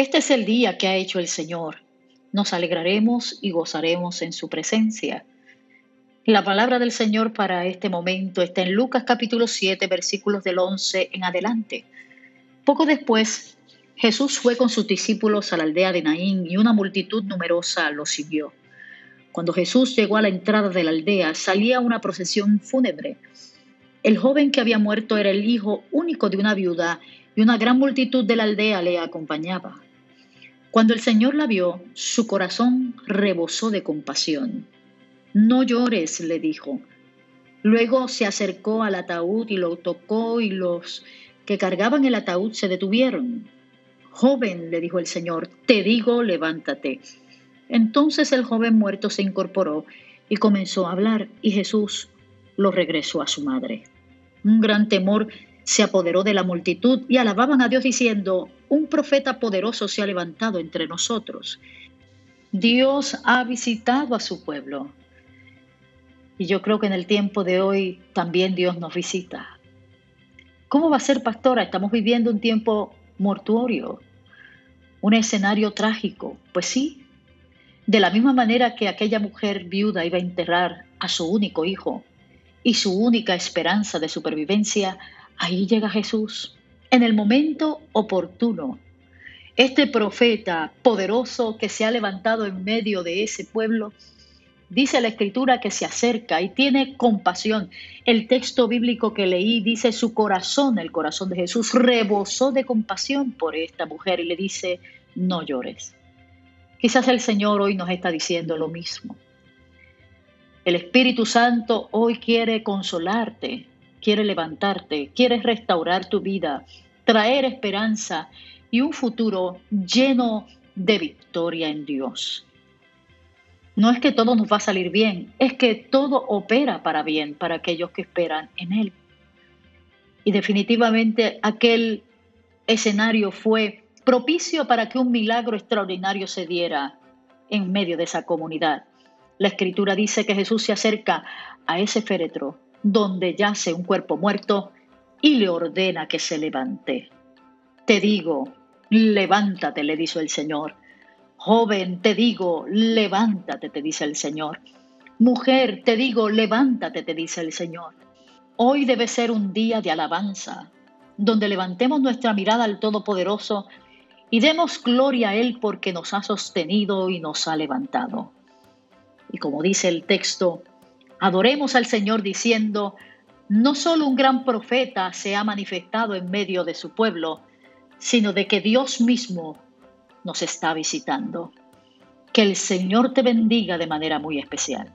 Este es el día que ha hecho el Señor. Nos alegraremos y gozaremos en su presencia. La palabra del Señor para este momento está en Lucas capítulo 7, versículos del 11 en adelante. Poco después, Jesús fue con sus discípulos a la aldea de Naín y una multitud numerosa lo siguió. Cuando Jesús llegó a la entrada de la aldea, salía una procesión fúnebre. El joven que había muerto era el hijo único de una viuda y una gran multitud de la aldea le acompañaba. Cuando el Señor la vio, su corazón rebosó de compasión. No llores, le dijo. Luego se acercó al ataúd y lo tocó y los que cargaban el ataúd se detuvieron. Joven, le dijo el Señor, te digo, levántate. Entonces el joven muerto se incorporó y comenzó a hablar y Jesús lo regresó a su madre. Un gran temor se apoderó de la multitud y alababan a Dios diciendo, un profeta poderoso se ha levantado entre nosotros. Dios ha visitado a su pueblo. Y yo creo que en el tiempo de hoy también Dios nos visita. ¿Cómo va a ser, pastora? Estamos viviendo un tiempo mortuorio, un escenario trágico. Pues sí, de la misma manera que aquella mujer viuda iba a enterrar a su único hijo y su única esperanza de supervivencia, Ahí llega Jesús en el momento oportuno. Este profeta poderoso que se ha levantado en medio de ese pueblo, dice la escritura que se acerca y tiene compasión. El texto bíblico que leí dice su corazón, el corazón de Jesús, rebosó de compasión por esta mujer y le dice, no llores. Quizás el Señor hoy nos está diciendo lo mismo. El Espíritu Santo hoy quiere consolarte, quiere levantarte, quiere restaurar tu vida, traer esperanza y un futuro lleno de victoria en Dios. No es que todo nos va a salir bien, es que todo opera para bien para aquellos que esperan en Él. Y definitivamente aquel escenario fue propicio para que un milagro extraordinario se diera en medio de esa comunidad. La escritura dice que Jesús se acerca a ese féretro donde yace un cuerpo muerto y le ordena que se levante. Te digo, levántate, le dijo el Señor. Joven, te digo, levántate, te dice el Señor. Mujer, te digo, levántate, te dice el Señor. Hoy debe ser un día de alabanza, donde levantemos nuestra mirada al Todopoderoso y demos gloria a Él porque nos ha sostenido y nos ha levantado. Y como dice el texto, Adoremos al Señor diciendo, no solo un gran profeta se ha manifestado en medio de su pueblo, sino de que Dios mismo nos está visitando. Que el Señor te bendiga de manera muy especial.